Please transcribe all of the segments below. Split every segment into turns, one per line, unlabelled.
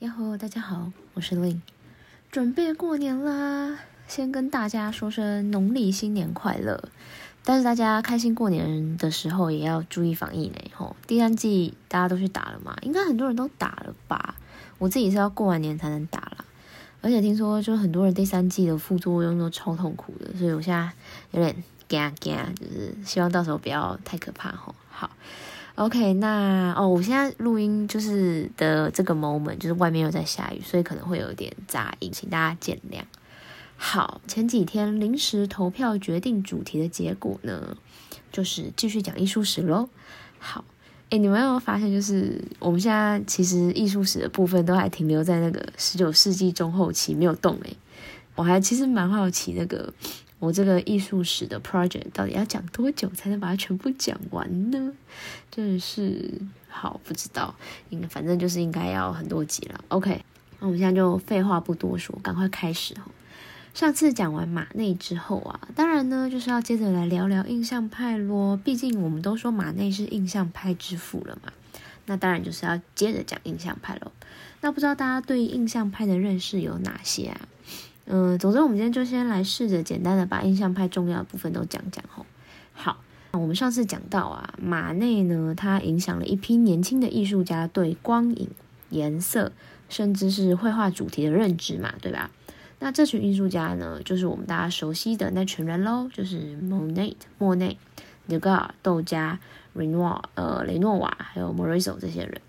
呀吼，大家好，我是 Lin，准备过年啦，先跟大家说声农历新年快乐。但是大家开心过年的时候也要注意防疫呢。吼，第三季大家都去打了嘛？应该很多人都打了吧？我自己是要过完年才能打啦。而且听说就很多人第三季的副作用都超痛苦的，所以我现在有点惊惊，就是希望到时候不要太可怕吼。好，OK，那哦，我现在录音就是的这个 moment 就是外面又在下雨，所以可能会有点杂音，请大家见谅。好，前几天临时投票决定主题的结果呢，就是继续讲艺术史喽。好，哎，你们有没有发现，就是我们现在其实艺术史的部分都还停留在那个十九世纪中后期没有动哎。我还其实蛮好奇，那个我这个艺术史的 project 到底要讲多久才能把它全部讲完呢？真的是好不知道，应反正就是应该要很多集了。OK，那我们现在就废话不多说，赶快开始哈。上次讲完马内之后啊，当然呢就是要接着来聊聊印象派咯。毕竟我们都说马内是印象派之父了嘛，那当然就是要接着讲印象派喽。那不知道大家对印象派的认识有哪些啊？嗯，总之我们今天就先来试着简单的把印象派重要的部分都讲讲吼。好，我们上次讲到啊，马内呢，他影响了一批年轻的艺术家对光影、颜色，甚至是绘画主题的认知嘛，对吧？那这群艺术家呢，就是我们大家熟悉的那群人喽，就是莫内、莫内、德戈尔、窦加、雷诺、呃雷诺瓦，还有莫瑞索这些人。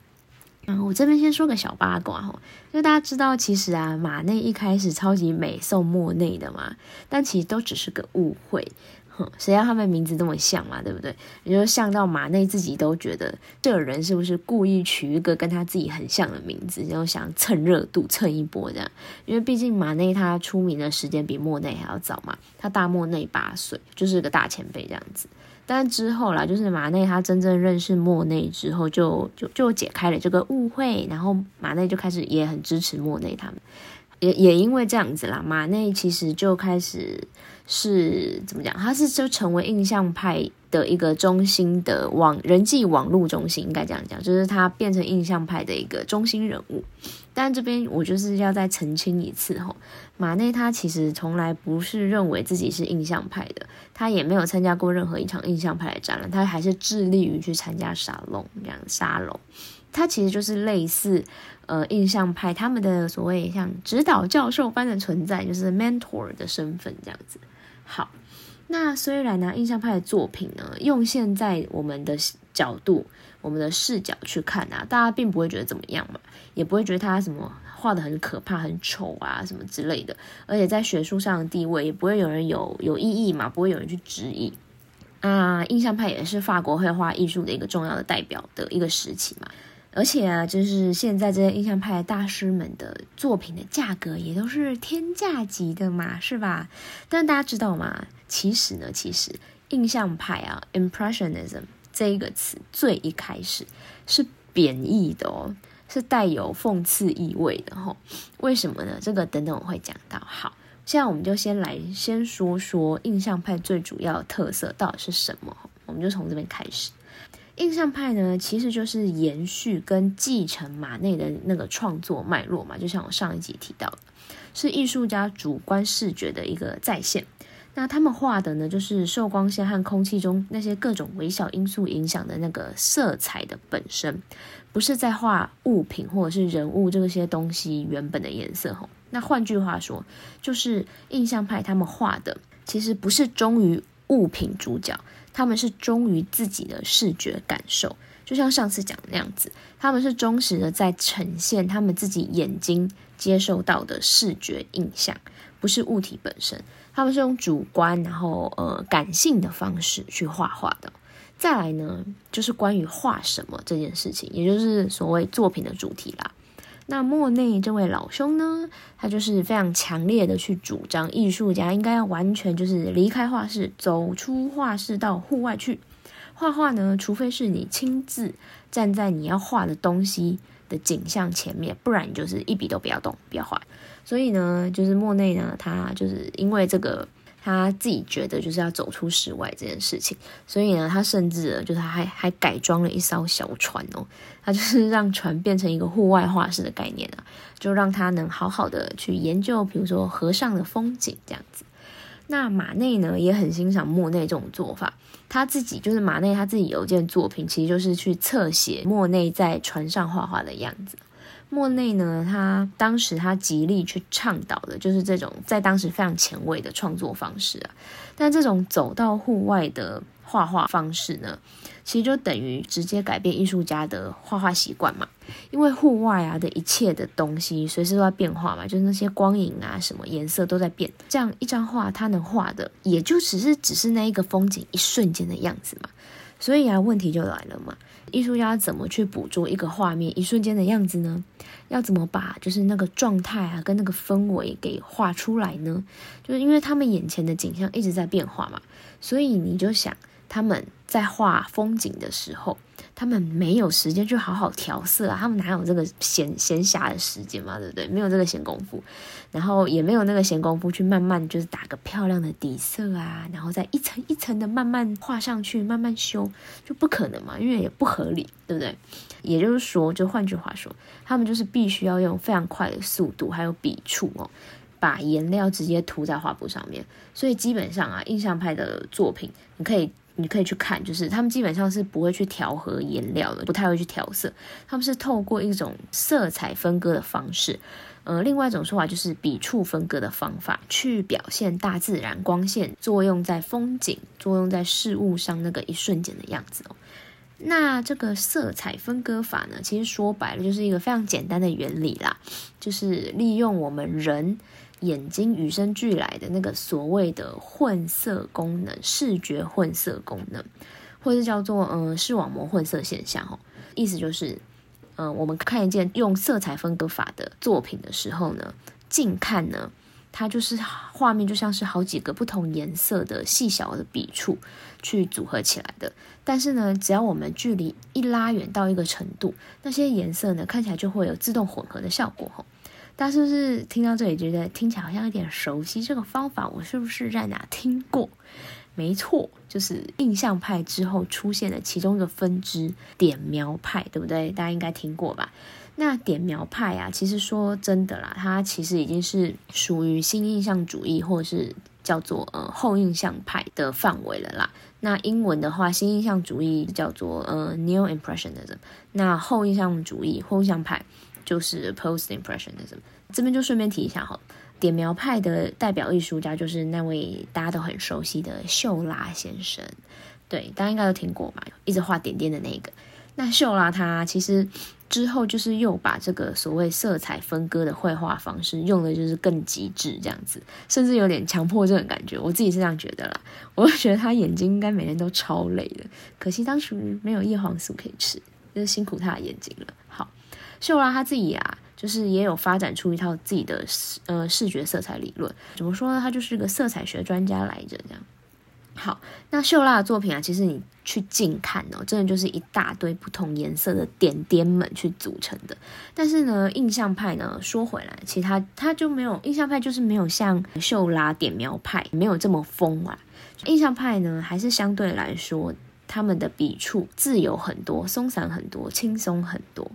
我这边先说个小八卦哈，因为大家知道，其实啊，马内一开始超级美送莫内的嘛，但其实都只是个误会。哼，谁要他们名字这么像嘛，对不对？也就像到马内自己都觉得，这个人是不是故意取一个跟他自己很像的名字，然后想蹭热度蹭一波这样？因为毕竟马内他出名的时间比莫内还要早嘛，他大莫内八岁，就是个大前辈这样子。但之后啦，就是马内他真正认识莫内之后，就就就解开了这个误会，然后马内就开始也很支持莫内他们。也也因为这样子啦，马内其实就开始是怎么讲？他是就成为印象派的一个中心的网人际网络中心，应该这样讲，就是他变成印象派的一个中心人物。但这边我就是要再澄清一次吼，马内他其实从来不是认为自己是印象派的，他也没有参加过任何一场印象派的展览，他还是致力于去参加沙龙这样沙龙。他其实就是类似。呃，印象派他们的所谓像指导教授般的存在，就是 mentor 的身份这样子。好，那虽然呢，印象派的作品呢，用现在我们的角度、我们的视角去看啊，大家并不会觉得怎么样嘛，也不会觉得他什么画的很可怕、很丑啊什么之类的。而且在学术上的地位，也不会有人有有异议嘛，不会有人去质疑。啊，印象派也是法国绘画艺术的一个重要的代表的一个时期嘛。而且啊，就是现在这些印象派大师们的作品的价格也都是天价级的嘛，是吧？但大家知道吗？其实呢，其实印象派啊，impressionism 这一个词最一开始是贬义的哦，是带有讽刺意味的吼。为什么呢？这个等等我会讲到。好，现在我们就先来先说说印象派最主要的特色到底是什么，我们就从这边开始。印象派呢，其实就是延续跟继承马内的那个创作脉络嘛，就像我上一集提到的，是艺术家主观视觉的一个再现。那他们画的呢，就是受光线和空气中那些各种微小因素影响的那个色彩的本身，不是在画物品或者是人物这些东西原本的颜色。吼，那换句话说，就是印象派他们画的其实不是忠于物品主角。他们是忠于自己的视觉感受，就像上次讲的那样子，他们是忠实的在呈现他们自己眼睛接受到的视觉印象，不是物体本身。他们是用主观然后呃感性的方式去画画的。再来呢，就是关于画什么这件事情，也就是所谓作品的主题啦。那莫内这位老兄呢，他就是非常强烈的去主张，艺术家应该要完全就是离开画室，走出画室到户外去画画呢。除非是你亲自站在你要画的东西的景象前面，不然你就是一笔都不要动，不要画。所以呢，就是莫内呢，他就是因为这个他自己觉得就是要走出室外这件事情，所以呢，他甚至就是还还改装了一艘小船哦，他就是让船变成一个户外画室的概念啊，就让他能好好的去研究，比如说河上的风景这样子。那马内呢也很欣赏莫内这种做法，他自己就是马内他自己有一件作品，其实就是去侧写莫内在船上画画的样子。莫内呢，他当时他极力去倡导的就是这种在当时非常前卫的创作方式啊。但这种走到户外的画画方式呢，其实就等于直接改变艺术家的画画习惯嘛。因为户外啊的一切的东西随时都在变化嘛，就是那些光影啊什么颜色都在变。这样一张画，它能画的也就只是只是那一个风景一瞬间的样子嘛。所以啊，问题就来了嘛。艺术家怎么去捕捉一个画面一瞬间的样子呢？要怎么把就是那个状态啊跟那个氛围给画出来呢？就是因为他们眼前的景象一直在变化嘛，所以你就想他们在画风景的时候。他们没有时间去好好调色啊，他们哪有这个闲闲暇的时间嘛，对不对？没有这个闲工夫，然后也没有那个闲工夫去慢慢就是打个漂亮的底色啊，然后再一层一层的慢慢画上去，慢慢修，就不可能嘛，因为也不合理，对不对？也就是说，就换句话说，他们就是必须要用非常快的速度，还有笔触哦，把颜料直接涂在画布上面。所以基本上啊，印象派的作品，你可以。你可以去看，就是他们基本上是不会去调和颜料的，不太会去调色。他们是透过一种色彩分割的方式，呃，另外一种说法就是笔触分割的方法，去表现大自然光线作用在风景、作用在事物上那个一瞬间的样子哦。那这个色彩分割法呢，其实说白了就是一个非常简单的原理啦，就是利用我们人。眼睛与生俱来的那个所谓的混色功能，视觉混色功能，或者叫做嗯视网膜混色现象，哦，意思就是，嗯，我们看一件用色彩分割法的作品的时候呢，近看呢，它就是画面就像是好几个不同颜色的细小的笔触去组合起来的，但是呢，只要我们距离一拉远到一个程度，那些颜色呢，看起来就会有自动混合的效果，吼。大家是不是听到这里觉得听起来好像有点熟悉？这个方法我是不是在哪听过？没错，就是印象派之后出现的其中一个分支——点描派，对不对？大家应该听过吧？那点描派啊，其实说真的啦，它其实已经是属于新印象主义，或者是叫做呃后印象派的范围了啦。那英文的话，新印象主义叫做呃 new Impressionism，那后印象主义后印象派。就是 Post Impressionism，这边就顺便提一下哈，点描派的代表艺术家就是那位大家都很熟悉的秀拉先生，对，大家应该都听过吧？一直画点点的那个。那秀拉他其实之后就是又把这个所谓色彩分割的绘画方式用的就是更极致这样子，甚至有点强迫症的感觉。我自己是这样觉得啦，我就觉得他眼睛应该每天都超累的，可惜当时没有叶黄素可以吃，就是辛苦他的眼睛了。好。秀拉他自己啊，就是也有发展出一套自己的视呃视觉色彩理论。怎么说呢？他就是个色彩学专家来着。这样好，那秀拉的作品啊，其实你去近看哦，真的就是一大堆不同颜色的点点们去组成的。但是呢，印象派呢，说回来，其他他就没有印象派，就是没有像秀拉点描派没有这么疯啊。印象派呢，还是相对来说，他们的笔触自由很多，松散很多，轻松很多。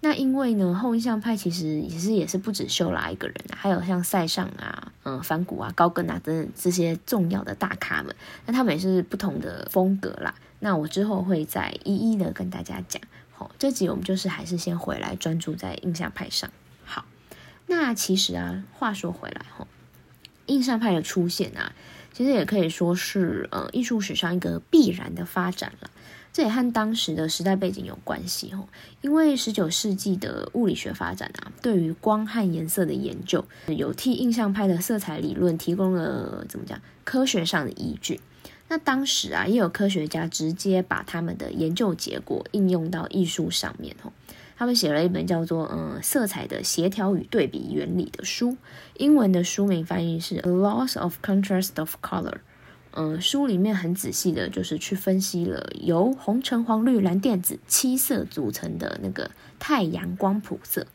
那因为呢，后印象派其实也是也是不止秀拉一个人啊，还有像塞尚啊、嗯梵谷啊、高更啊等等这些重要的大咖们，那他们也是不同的风格啦。那我之后会再一一的跟大家讲。好，这集我们就是还是先回来专注在印象派上。好，那其实啊，话说回来哈，印象派的出现啊，其实也可以说是呃艺术史上一个必然的发展了。这也和当时的时代背景有关系哦，因为十九世纪的物理学发展啊，对于光和颜色的研究，有替印象派的色彩理论提供了怎么讲科学上的依据。那当时啊，也有科学家直接把他们的研究结果应用到艺术上面哦。他们写了一本叫做《嗯色彩的协调与对比原理》的书，英文的书名翻译是《Laws of Contrast of Color》。嗯，书里面很仔细的，就是去分析了由红橙黄绿蓝靛紫七色组成的那个太阳光谱色。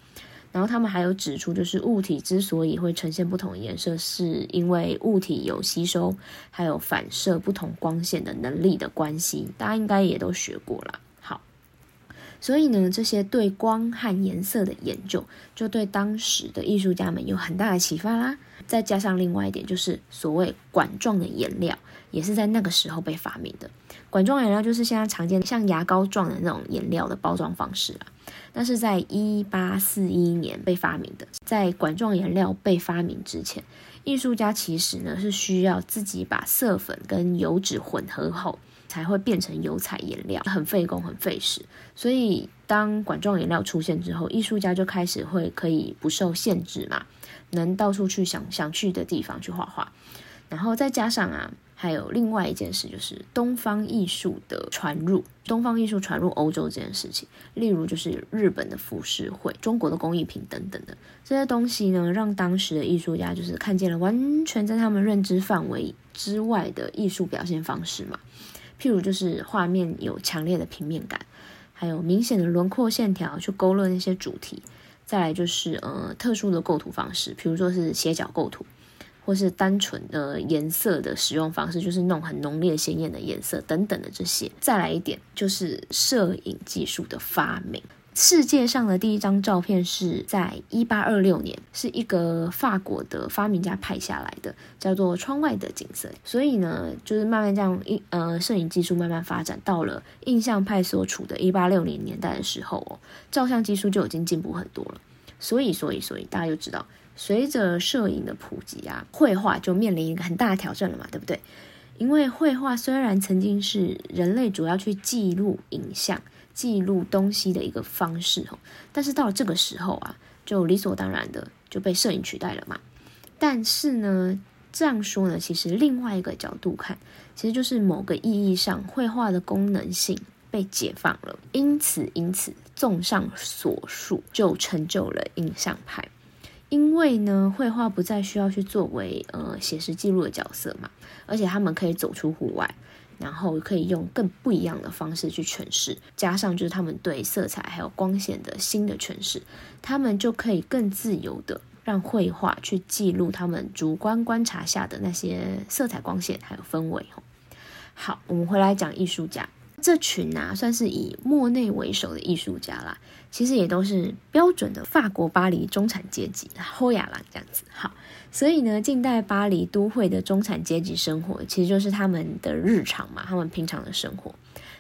然后他们还有指出，就是物体之所以会呈现不同颜色，是因为物体有吸收还有反射不同光线的能力的关系。大家应该也都学过了。所以呢，这些对光和颜色的研究，就对当时的艺术家们有很大的启发啦。再加上另外一点，就是所谓管状的颜料，也是在那个时候被发明的。管状颜料就是现在常见像牙膏状的那种颜料的包装方式啦。那是在一八四一年被发明的。在管状颜料被发明之前，艺术家其实呢是需要自己把色粉跟油脂混合后，才会变成油彩颜料，很费工很费时。所以当管状颜料出现之后，艺术家就开始会可以不受限制嘛，能到处去想想去的地方去画画。然后再加上啊。还有另外一件事，就是东方艺术的传入，东方艺术传入欧洲这件事情，例如就是日本的浮世绘、中国的工艺品等等的这些东西呢，让当时的艺术家就是看见了完全在他们认知范围之外的艺术表现方式嘛。譬如就是画面有强烈的平面感，还有明显的轮廓线条去勾勒那些主题，再来就是呃特殊的构图方式，譬如说是斜角构图。或是单纯的颜色的使用方式，就是那种很浓烈鲜艳的颜色等等的这些。再来一点，就是摄影技术的发明。世界上的第一张照片是在一八二六年，是一个法国的发明家拍下来的，叫做《窗外的景色》。所以呢，就是慢慢这样一呃，摄影技术慢慢发展到了印象派所处的一八六零年代的时候哦，照相技术就已经进步很多了。所以，所以，所以大家就知道。随着摄影的普及啊，绘画就面临一个很大的挑战了嘛，对不对？因为绘画虽然曾经是人类主要去记录影像、记录东西的一个方式哦，但是到了这个时候啊，就理所当然的就被摄影取代了嘛。但是呢，这样说呢，其实另外一个角度看，其实就是某个意义上，绘画的功能性被解放了。因此，因此，综上所述，就成就了印象派。因为呢，绘画不再需要去作为呃写实记录的角色嘛，而且他们可以走出户外，然后可以用更不一样的方式去诠释，加上就是他们对色彩还有光线的新的诠释，他们就可以更自由的让绘画去记录他们主观观察下的那些色彩、光线还有氛围。好，我们回来讲艺术家。这群啊，算是以莫内为首的艺术家啦，其实也都是标准的法国巴黎中产阶级，后亚郎这样子。好，所以呢，近代巴黎都会的中产阶级生活，其实就是他们的日常嘛，他们平常的生活。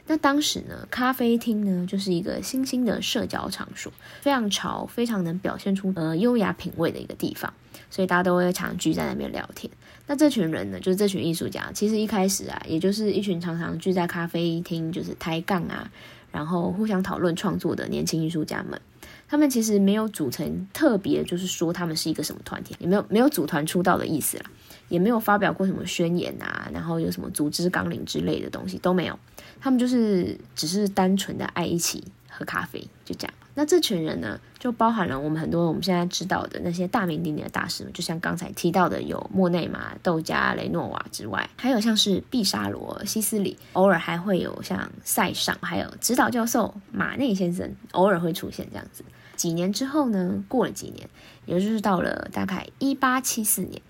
那当时呢，咖啡厅呢，就是一个新兴的社交场所，非常潮，非常能表现出呃优雅品味的一个地方，所以大家都会常聚在那边聊天。那这群人呢，就是这群艺术家。其实一开始啊，也就是一群常常聚在咖啡厅，就是抬杠啊，然后互相讨论创作的年轻艺术家们。他们其实没有组成特别，就是说他们是一个什么团体，也没有没有组团出道的意思啦，也没有发表过什么宣言啊，然后有什么组织纲领之类的东西都没有。他们就是只是单纯的爱一起喝咖啡，就这样。那这群人呢，就包含了我们很多我们现在知道的那些大名鼎鼎的大师，就像刚才提到的有莫内嘛、窦加、雷诺瓦之外，还有像是毕沙罗、西斯里，偶尔还会有像塞尚，还有指导教授马内先生，偶尔会出现这样子。几年之后呢，过了几年，也就是到了大概一八七四年。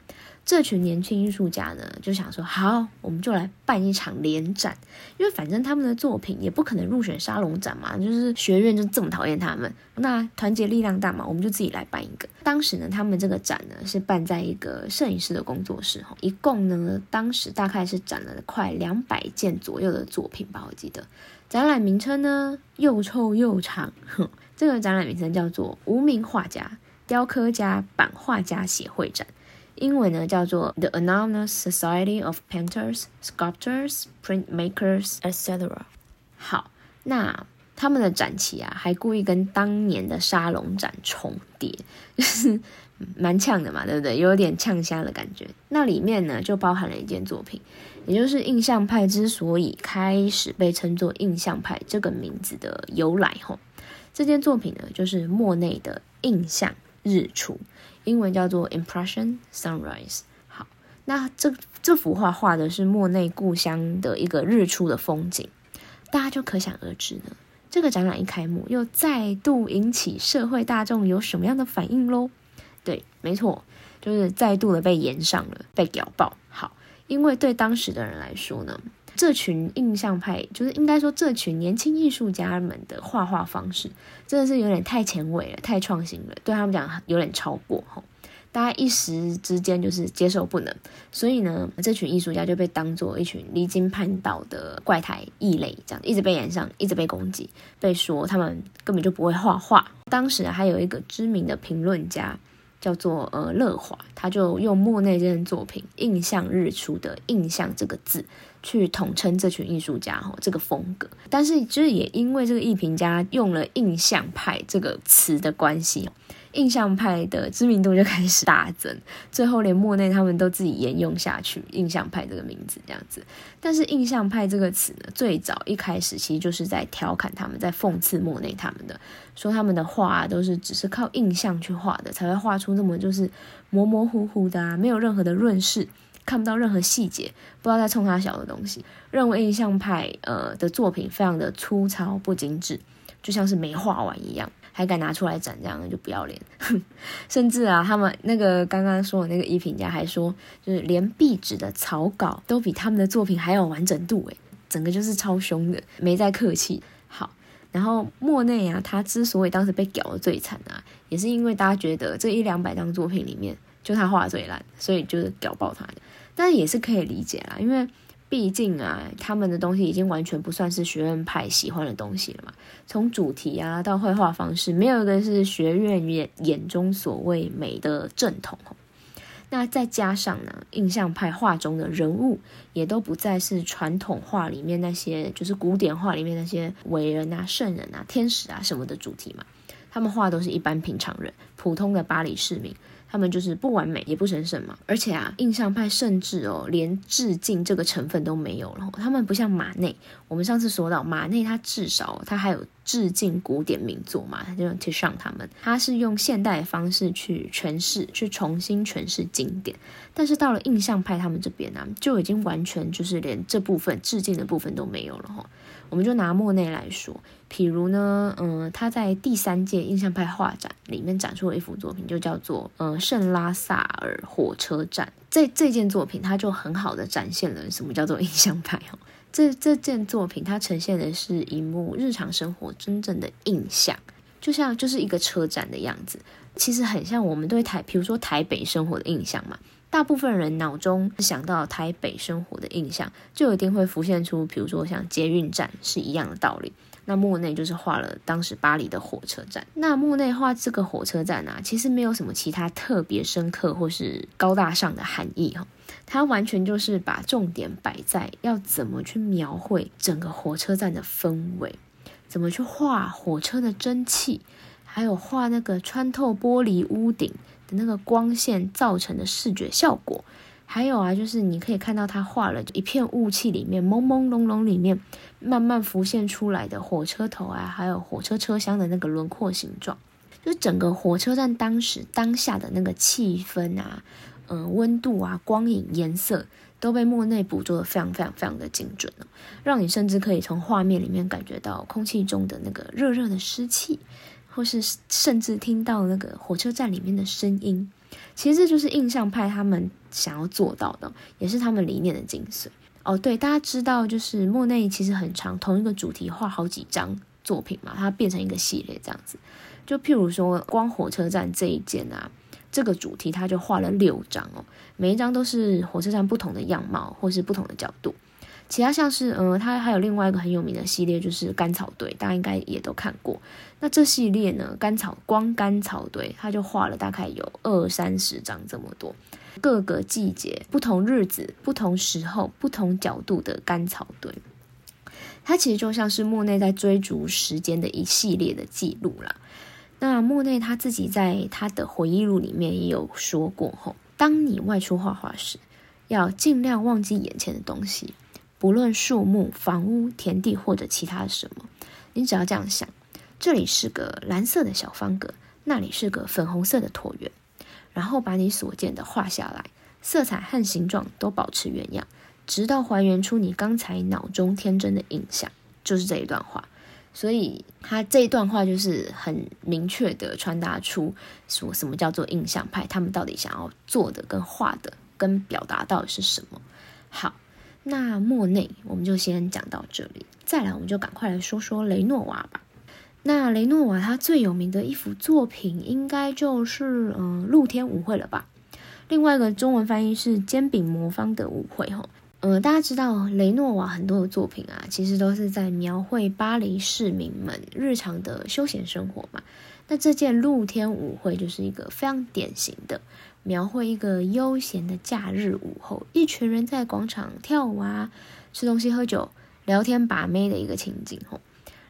这群年轻艺术家呢，就想说好，我们就来办一场联展，因为反正他们的作品也不可能入选沙龙展嘛，就是学院就这么讨厌他们，那团结力量大嘛，我们就自己来办一个。当时呢，他们这个展呢是办在一个摄影师的工作室，哈，一共呢当时大概是展了快两百件左右的作品吧，我记得。展览名称呢又臭又长，哼，这个展览名称叫做“无名画家、雕刻家、版画家协会展”。英文呢叫做 The Anonymous Society of Painters, Sculptors, Printmakers, etc. 好，那他们的展期啊，还故意跟当年的沙龙展重叠，就是蛮呛的嘛，对不对？有点呛瞎的感觉。那里面呢，就包含了一件作品，也就是印象派之所以开始被称作印象派这个名字的由来。吼，这件作品呢，就是莫内的印象日出。英文叫做 Impression Sunrise。好，那这这幅画画的是莫内故乡的一个日出的风景，大家就可想而知呢，这个展览一开幕，又再度引起社会大众有什么样的反应喽？对，没错，就是再度的被延上了，被屌爆。好，因为对当时的人来说呢，这群印象派，就是应该说这群年轻艺术家们的画画方式，真的是有点太前卫了，太创新了，对他们讲有点超过哈。大家一时之间就是接受不能，所以呢，这群艺术家就被当做一群离经叛道的怪胎异类，这样一直被演上，一直被攻击，被说他们根本就不会画画。当时还有一个知名的评论家叫做呃乐华，他就用莫内这件作品“印象日出”的“印象”这个字去统称这群艺术家哈这个风格。但是就是也因为这个艺评家用了“印象派”这个词的关系。印象派的知名度就开始大增，最后连莫内他们都自己沿用下去“印象派”这个名字这样子。但是“印象派”这个词呢，最早一开始其实就是在调侃他们，在讽刺莫内他们的，说他们的画都是只是靠印象去画的，才会画出那么就是模模糊糊的啊，没有任何的润饰，看不到任何细节，不知道在冲他小的东西。认为印象派呃的作品非常的粗糙不精致，就像是没画完一样。还敢拿出来展，这样就不要脸。甚至啊，他们那个刚刚说的那个艺评家还说，就是连壁纸的草稿都比他们的作品还有完整度，诶，整个就是超凶的，没在客气。好，然后莫内啊，他之所以当时被屌的最惨啊，也是因为大家觉得这一两百张作品里面，就他画最烂，所以就是屌爆他的。但也是可以理解啦，因为。毕竟啊，他们的东西已经完全不算是学院派喜欢的东西了嘛。从主题啊到绘画方式，没有一个是学院眼眼中所谓美的正统。那再加上呢，印象派画中的人物也都不再是传统画里面那些，就是古典画里面那些伟人啊、圣人啊、天使啊什么的主题嘛。他们画都是一般平常人，普通的巴黎市民。他们就是不完美也不神圣嘛，而且啊，印象派甚至哦，连致敬这个成分都没有了。他们不像马内，我们上次说到马内，他至少他还有致敬古典名作嘛，他就用 t 上他们，他是用现代的方式去诠释，去重新诠释经典。但是到了印象派他们这边呢，就已经完全就是连这部分致敬的部分都没有了哈。我们就拿莫内来说，譬如呢，嗯，他在第三届印象派画展里面展出了一幅作品，就叫做《呃圣拉萨尔火车站》。这这件作品，它就很好的展现了什么叫做印象派哦。这这件作品，它呈现的是一幕日常生活真正的印象，就像就是一个车站的样子，其实很像我们对台，比如说台北生活的印象嘛。大部分人脑中想到台北生活的印象，就一定会浮现出，比如说像捷运站是一样的道理。那莫内就是画了当时巴黎的火车站。那莫内画这个火车站啊，其实没有什么其他特别深刻或是高大上的含义哈，它完全就是把重点摆在要怎么去描绘整个火车站的氛围，怎么去画火车的蒸汽，还有画那个穿透玻璃屋顶。那个光线造成的视觉效果，还有啊，就是你可以看到他画了一片雾气里面朦朦胧胧里面慢慢浮现出来的火车头啊，还有火车车厢的那个轮廓形状，就整个火车站当时当下的那个气氛啊，嗯，温度啊，光影、颜色都被莫内捕捉的非常非常非常的精准了，让你甚至可以从画面里面感觉到空气中的那个热热的湿气。或是甚至听到那个火车站里面的声音，其实这就是印象派他们想要做到的，也是他们理念的精髓。哦，对，大家知道，就是莫内其实很长，同一个主题画好几张作品嘛，它变成一个系列这样子。就譬如说，光火车站这一件啊，这个主题他就画了六张哦，每一张都是火车站不同的样貌或是不同的角度。其他像是，呃，它还有另外一个很有名的系列，就是甘草堆，大家应该也都看过。那这系列呢，甘草光甘草堆，它就画了大概有二三十张这么多，各个季节、不同日子、不同时候、不同角度的甘草堆，它其实就像是莫内在追逐时间的一系列的记录啦。那莫内他自己在他的回忆录里面也有说过，吼，当你外出画画时，要尽量忘记眼前的东西。不论树木、房屋、田地或者其他什么，你只要这样想：这里是个蓝色的小方格，那里是个粉红色的椭圆，然后把你所见的画下来，色彩和形状都保持原样，直到还原出你刚才脑中天真的印象。就是这一段话，所以他这一段话就是很明确的传达出说什么叫做印象派，他们到底想要做的跟画的跟表达到底是什么。好，那莫内我们就先讲到这里，再来我们就赶快来说说雷诺瓦吧。那雷诺瓦他最有名的一幅作品应该就是嗯露天舞会了吧？另外一个中文翻译是煎饼魔方的舞会哈。呃，大家知道雷诺瓦很多的作品啊，其实都是在描绘巴黎市民们日常的休闲生活嘛。那这件露天舞会就是一个非常典型的描绘一个悠闲的假日午后，一群人在广场跳舞啊、吃东西、喝酒、聊天、把妹的一个情景吼。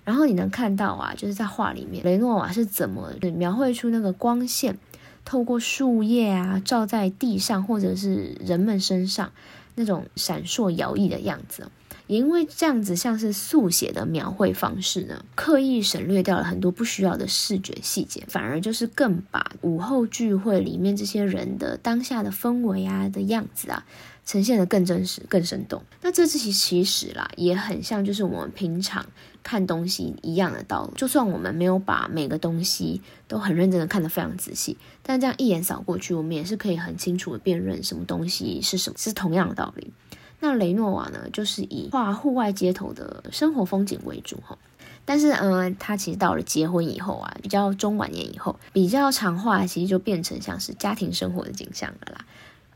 然后你能看到啊，就是在画里面，雷诺瓦是怎么描绘出那个光线透过树叶啊照在地上或者是人们身上。那种闪烁摇曳的样子，也因为这样子像是速写的描绘方式呢，刻意省略掉了很多不需要的视觉细节，反而就是更把午后聚会里面这些人的当下的氛围啊的样子啊。呈现的更真实、更生动。那这次其其实啦，也很像就是我们平常看东西一样的道理。就算我们没有把每个东西都很认真的看得非常仔细，但这样一眼扫过去，我们也是可以很清楚的辨认什么东西是什么，是同样的道理。那雷诺瓦呢，就是以画户外街头的生活风景为主哈。但是，嗯，他其实到了结婚以后啊，比较中晚年以后，比较常画，其实就变成像是家庭生活的景象了啦。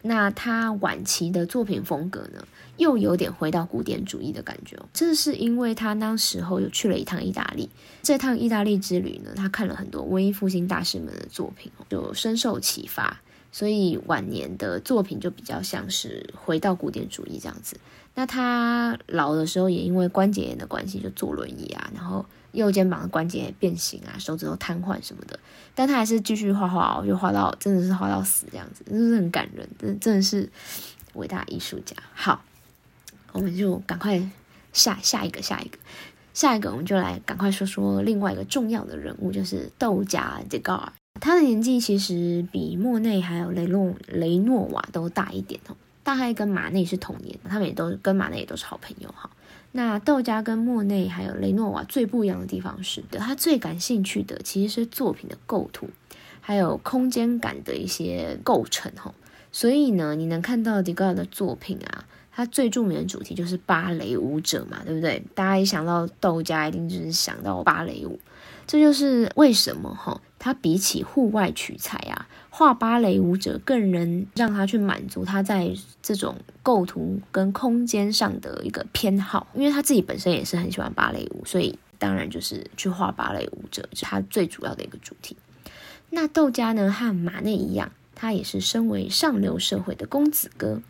那他晚期的作品风格呢，又有点回到古典主义的感觉哦。这是因为他那时候有去了一趟意大利，这趟意大利之旅呢，他看了很多文艺复兴大师们的作品，就深受启发，所以晚年的作品就比较像是回到古典主义这样子。那他老的时候也因为关节炎的关系，就坐轮椅啊，然后。右肩膀的关节变形啊，手指头瘫痪什么的，但他还是继续画画哦，就画到真的是画到死这样子，真的是很感人，真真的是伟大艺术家。好，我们就赶快下下一个下一个下一个，我们就来赶快说说另外一个重要的人物，就是窦加·迪高尔。他的年纪其实比莫内还有雷诺雷诺瓦都大一点哦，大概跟马内是同年，他们也都跟马内也都是好朋友哈。那窦加跟莫内还有雷诺瓦最不一样的地方是，他最感兴趣的其实是作品的构图，还有空间感的一些构成哈。所以呢，你能看到迪高尔的作品啊，他最著名的主题就是芭蕾舞者嘛，对不对？大家一想到窦家，一定就是想到芭蕾舞。这就是为什么哈，他比起户外取材啊，画芭蕾舞者更能让他去满足他在这种构图跟空间上的一个偏好，因为他自己本身也是很喜欢芭蕾舞，所以当然就是去画芭蕾舞者，是他最主要的一个主题。那窦家呢，和马内一样，他也是身为上流社会的公子哥，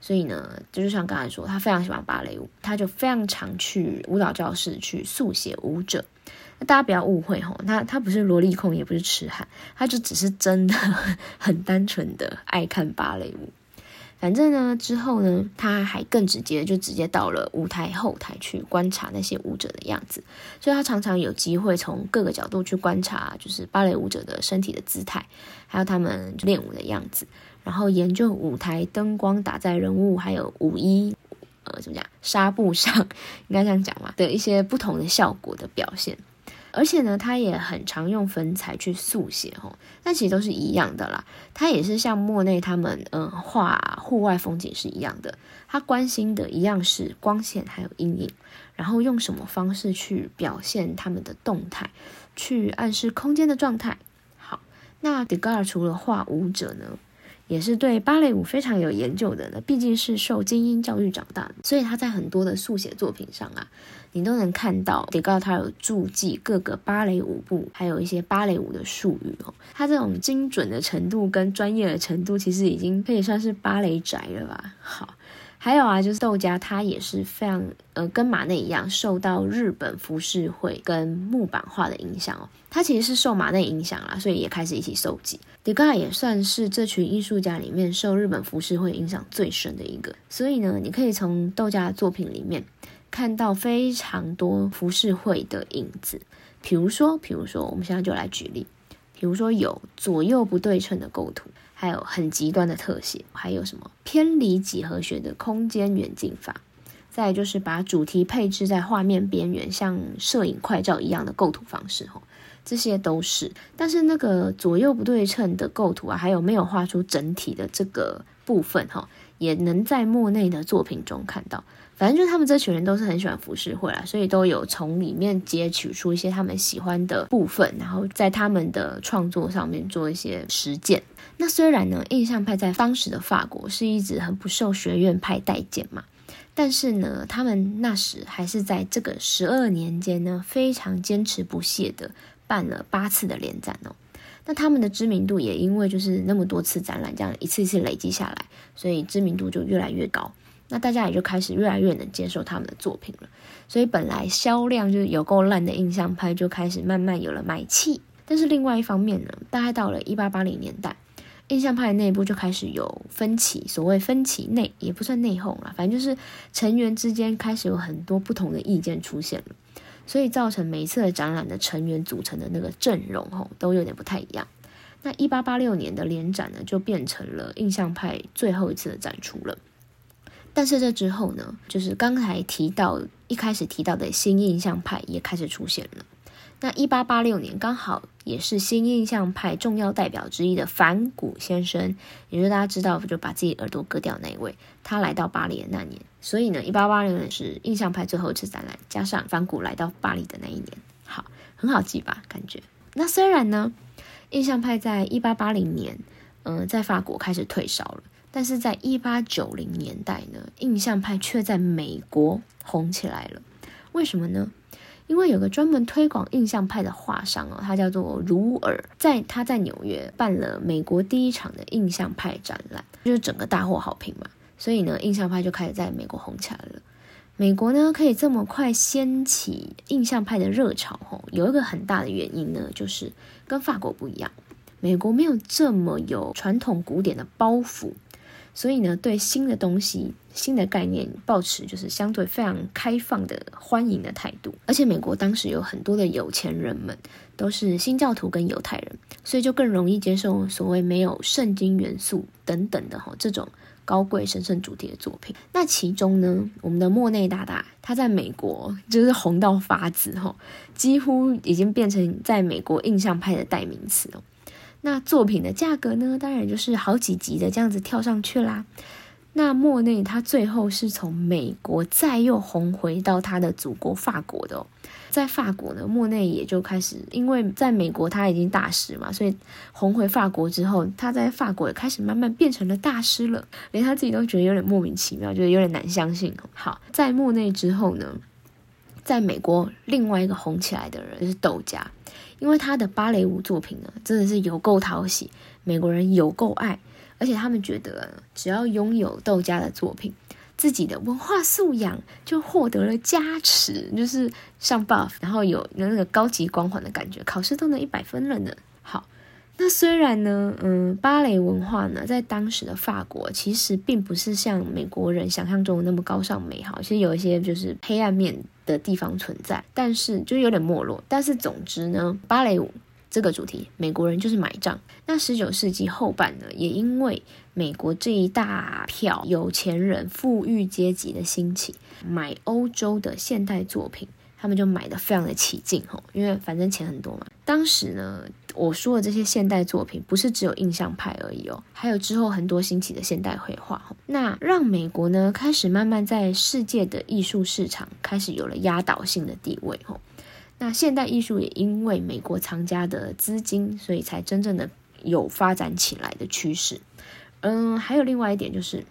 所以呢，就像刚才说，他非常喜欢芭蕾舞，他就非常常去舞蹈教室去速写舞者。大家不要误会哈，他他不是萝莉控，也不是痴汉，他就只是真的很单纯的爱看芭蕾舞。反正呢，之后呢，他还更直接，就直接到了舞台后台去观察那些舞者的样子，所以他常常有机会从各个角度去观察，就是芭蕾舞者的身体的姿态，还有他们练舞的样子，然后研究舞台灯光打在人物还有舞衣，呃，怎么讲，纱布上，应该这样讲嘛，的一些不同的效果的表现。而且呢，他也很常用粉彩去速写哦，但其实都是一样的啦。他也是像莫内他们，嗯，画户外风景是一样的。他关心的一样是光线还有阴影，然后用什么方式去表现他们的动态，去暗示空间的状态。好，那迪戈尔除了画舞者呢？也是对芭蕾舞非常有研究的呢，毕竟是受精英教育长大的，所以他在很多的速写作品上啊，你都能看到迪高他有注记各个芭蕾舞步，还有一些芭蕾舞的术语哦。他这种精准的程度跟专业的程度，其实已经可以算是芭蕾宅了吧？好。还有啊，就是豆家，他也是非常呃，跟马内一样，受到日本浮世绘跟木板画的影响哦。他其实是受马内影响啦，所以也开始一起收集。迪戈尔也算是这群艺术家里面受日本浮世绘影响最深的一个。所以呢，你可以从豆家的作品里面看到非常多浮世绘的影子。比如说，比如说，我们现在就来举例，比如说有左右不对称的构图。还有很极端的特写，还有什么偏离几何学的空间远近法，再就是把主题配置在画面边缘，像摄影快照一样的构图方式，哈，这些都是。但是那个左右不对称的构图啊，还有没有画出整体的这个部分，哈，也能在莫内的作品中看到。反正就他们这群人都是很喜欢浮世绘啦，所以都有从里面截取出一些他们喜欢的部分，然后在他们的创作上面做一些实践。那虽然呢，印象派在当时的法国是一直很不受学院派待见嘛。但是呢，他们那时还是在这个十二年间呢，非常坚持不懈的办了八次的联展哦。那他们的知名度也因为就是那么多次展览，这样一次一次累积下来，所以知名度就越来越高。那大家也就开始越来越能接受他们的作品了。所以本来销量就是有够烂的印象派，就开始慢慢有了买气。但是另外一方面呢，大概到了一八八零年代。印象派内部就开始有分歧，所谓分歧内也不算内讧了，反正就是成员之间开始有很多不同的意见出现了，所以造成每一次的展览的成员组成的那个阵容吼都有点不太一样。那一八八六年的联展呢，就变成了印象派最后一次的展出了。但是这之后呢，就是刚才提到一开始提到的新印象派也开始出现了。那一八八六年刚好也是新印象派重要代表之一的梵谷先生，也就是大家知道就把自己耳朵割掉那一位，他来到巴黎的那年，所以呢，一八八六年是印象派最后一次展览，加上梵谷来到巴黎的那一年，好，很好记吧？感觉。那虽然呢，印象派在一八八零年，嗯，在法国开始退烧了，但是在一八九零年代呢，印象派却在美国红起来了，为什么呢？因为有个专门推广印象派的画商哦，他叫做鲁尔，在他在纽约办了美国第一场的印象派展览，就是整个大获好评嘛，所以呢，印象派就开始在美国红起来了。美国呢可以这么快掀起印象派的热潮，吼，有一个很大的原因呢，就是跟法国不一样，美国没有这么有传统古典的包袱。所以呢，对新的东西、新的概念，保持就是相对非常开放的欢迎的态度。而且美国当时有很多的有钱人们都是新教徒跟犹太人，所以就更容易接受所谓没有圣经元素等等的哈这种高贵神圣主题的作品。那其中呢，我们的莫内大大他在美国就是红到发紫哈，几乎已经变成在美国印象派的代名词哦。那作品的价格呢？当然就是好几级的这样子跳上去啦。那莫内他最后是从美国再又红回到他的祖国法国的哦，在法国呢，莫内也就开始，因为在美国他已经大师嘛，所以红回法国之后，他在法国也开始慢慢变成了大师了，连他自己都觉得有点莫名其妙，觉得有点难相信。好，在莫内之后呢，在美国另外一个红起来的人就是窦家。因为他的芭蕾舞作品呢，真的是有够讨喜，美国人有够爱，而且他们觉得只要拥有窦家的作品，自己的文化素养就获得了加持，就是上 buff，然后有有那个高级光环的感觉，考试都能一百分了呢。好，那虽然呢，嗯，芭蕾文化呢，在当时的法国其实并不是像美国人想象中的那么高尚美好，其实有一些就是黑暗面。的地方存在，但是就有点没落。但是总之呢，芭蕾舞这个主题，美国人就是买账。那十九世纪后半呢，也因为美国这一大票有钱人、富裕阶级的兴起，买欧洲的现代作品。他们就买的非常的起劲吼，因为反正钱很多嘛。当时呢，我说的这些现代作品不是只有印象派而已哦，还有之后很多兴起的现代绘画那让美国呢开始慢慢在世界的艺术市场开始有了压倒性的地位吼。那现代艺术也因为美国藏家的资金，所以才真正的有发展起来的趋势。嗯，还有另外一点就是。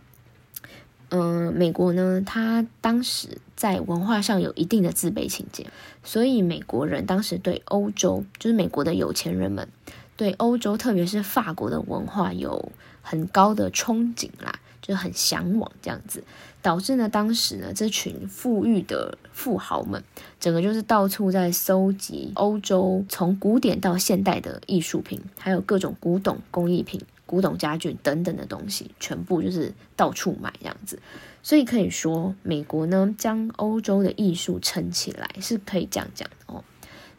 嗯，美国呢，他当时在文化上有一定的自卑情节，所以美国人当时对欧洲，就是美国的有钱人们，对欧洲，特别是法国的文化有很高的憧憬啦，就很向往这样子，导致呢，当时呢，这群富裕的富豪们，整个就是到处在搜集欧洲从古典到现代的艺术品，还有各种古董工艺品。古董家具等等的东西，全部就是到处买这样子，所以可以说，美国呢将欧洲的艺术撑起来，是可以这样讲。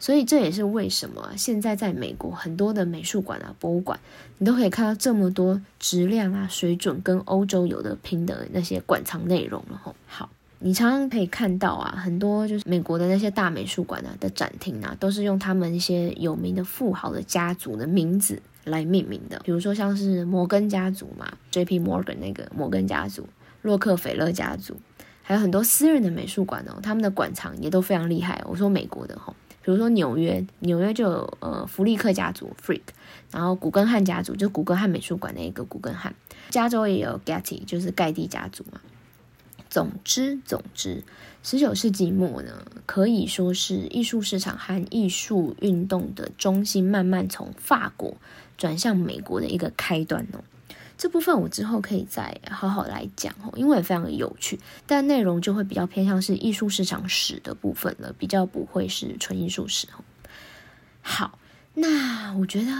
所以这也是为什么现在在美国很多的美术馆啊、博物馆，你都可以看到这么多质量啊、水准跟欧洲有的拼的那些馆藏内容了吼。好，你常常可以看到啊，很多就是美国的那些大美术馆啊的展厅啊，都是用他们一些有名的富豪的家族的名字来命名的。比如说像是摩根家族嘛，J.P. Morgan 那个摩根家族，洛克菲勒家族，还有很多私人的美术馆哦，他们的馆藏也都非常厉害。我说美国的哈，比如说纽约，纽约就有呃弗利克家族 （Freak），然后古根汉家族就古根汉美术馆的一个古根汉。加州也有 Getty，就是盖蒂家族嘛。总之，总之，十九世纪末呢，可以说是艺术市场和艺术运动的中心慢慢从法国转向美国的一个开端哦。这部分我之后可以再好好来讲哦，因为非常有趣，但内容就会比较偏向是艺术市场史的部分了，比较不会是纯艺术史哦。好，那我觉得。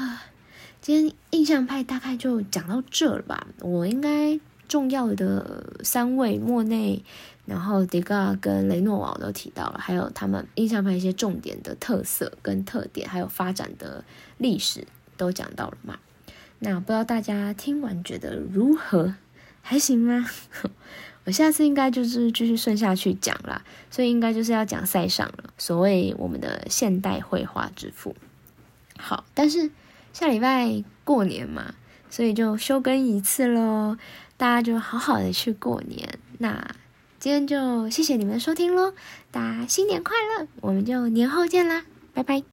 今天印象派大概就讲到这了吧。我应该重要的三位莫内，然后迪嘎跟雷诺瓦都提到了，还有他们印象派一些重点的特色跟特点，还有发展的历史都讲到了嘛。那不知道大家听完觉得如何？还行吗？我下次应该就是继续顺下去讲啦，所以应该就是要讲塞尚了，所谓我们的现代绘画之父。好，但是。下礼拜过年嘛，所以就休更一次喽。大家就好好的去过年。那今天就谢谢你们收听喽，大家新年快乐！我们就年后见啦，拜拜。